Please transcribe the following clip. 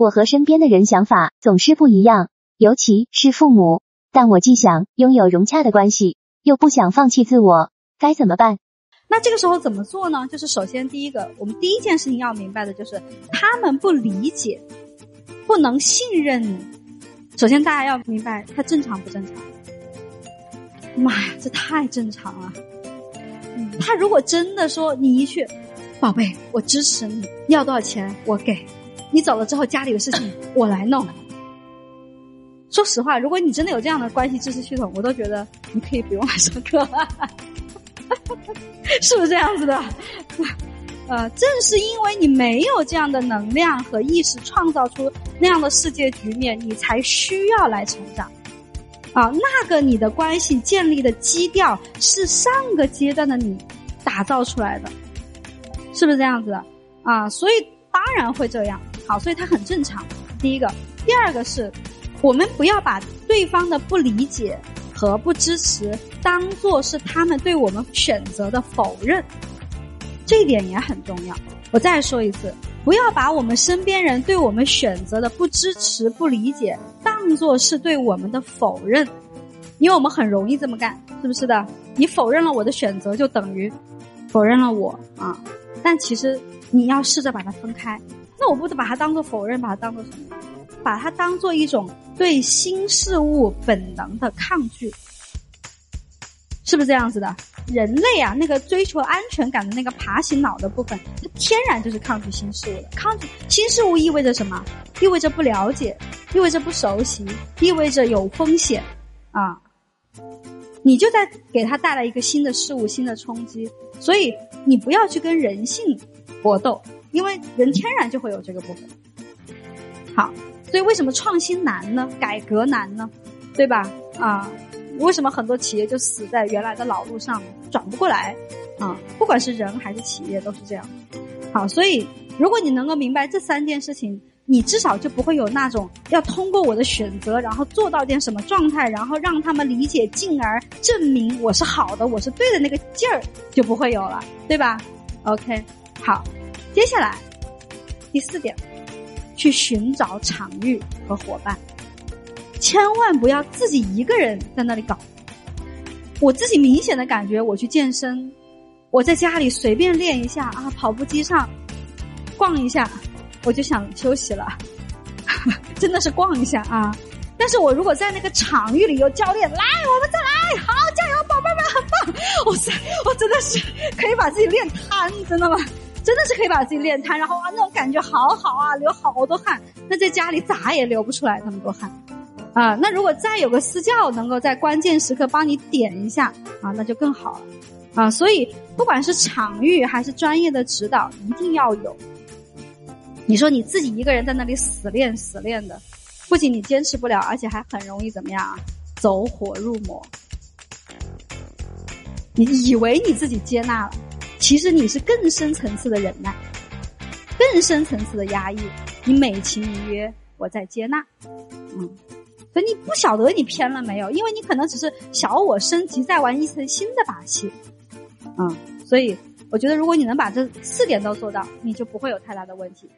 我和身边的人想法总是不一样，尤其是父母。但我既想拥有融洽的关系，又不想放弃自我，该怎么办？那这个时候怎么做呢？就是首先第一个，我们第一件事情要明白的就是，他们不理解，不能信任你。首先大家要明白，他正常不正常？妈呀，这太正常了。他如果真的说你一句，宝贝，我支持你，要多少钱我给，你走了之后家里的事情 我来弄。说实话，如果你真的有这样的关系支持系统，我都觉得你可以不用来上课，是不是这样子的？呃，正是因为你没有这样的能量和意识，创造出那样的世界局面，你才需要来成长。啊，那个你的关系建立的基调是上个阶段的你打造出来的，是不是这样子的？啊，所以当然会这样。好，所以它很正常。第一个，第二个是。我们不要把对方的不理解和不支持当做是他们对我们选择的否认，这一点也很重要。我再说一次，不要把我们身边人对我们选择的不支持、不理解当做是对我们的否认，因为我们很容易这么干，是不是的？你否认了我的选择，就等于否认了我啊！但其实你要试着把它分开。那我不得把它当做否认，把它当做什么？把它当做一种对新事物本能的抗拒，是不是这样子的？人类啊，那个追求安全感的那个爬行脑的部分，它天然就是抗拒新事物的。抗拒新事物意味着什么？意味着不了解，意味着不熟悉，意味着有风险啊！你就在给他带来一个新的事物、新的冲击，所以你不要去跟人性搏斗，因为人天然就会有这个部分。好。所以为什么创新难呢？改革难呢？对吧？啊，为什么很多企业就死在原来的老路上，转不过来？啊，不管是人还是企业都是这样。好，所以如果你能够明白这三件事情，你至少就不会有那种要通过我的选择，然后做到点什么状态，然后让他们理解，进而证明我是好的，我是对的那个劲儿就不会有了，对吧？OK，好，接下来第四点。去寻找场域和伙伴，千万不要自己一个人在那里搞。我自己明显的感觉，我去健身，我在家里随便练一下啊，跑步机上逛一下，我就想休息了，真的是逛一下啊。但是我如果在那个场域里有教练来，我们再来，好，加油，宝贝们，很棒！我塞，我真的是可以把自己练瘫，真的吗？真的是可以把自己练瘫，然后啊，那种感觉好好啊，流好多汗。那在家里咋也流不出来那么多汗，啊，那如果再有个私教能够在关键时刻帮你点一下啊，那就更好了，啊，所以不管是场域还是专业的指导，一定要有。你说你自己一个人在那里死练死练的，不仅你坚持不了，而且还很容易怎么样啊？走火入魔。你以为你自己接纳了？其实你是更深层次的忍耐，更深层次的压抑。你美其名曰我在接纳，嗯，所以你不晓得你偏了没有，因为你可能只是小我升级再玩一层新的把戏，嗯，所以我觉得如果你能把这四点都做到，你就不会有太大的问题。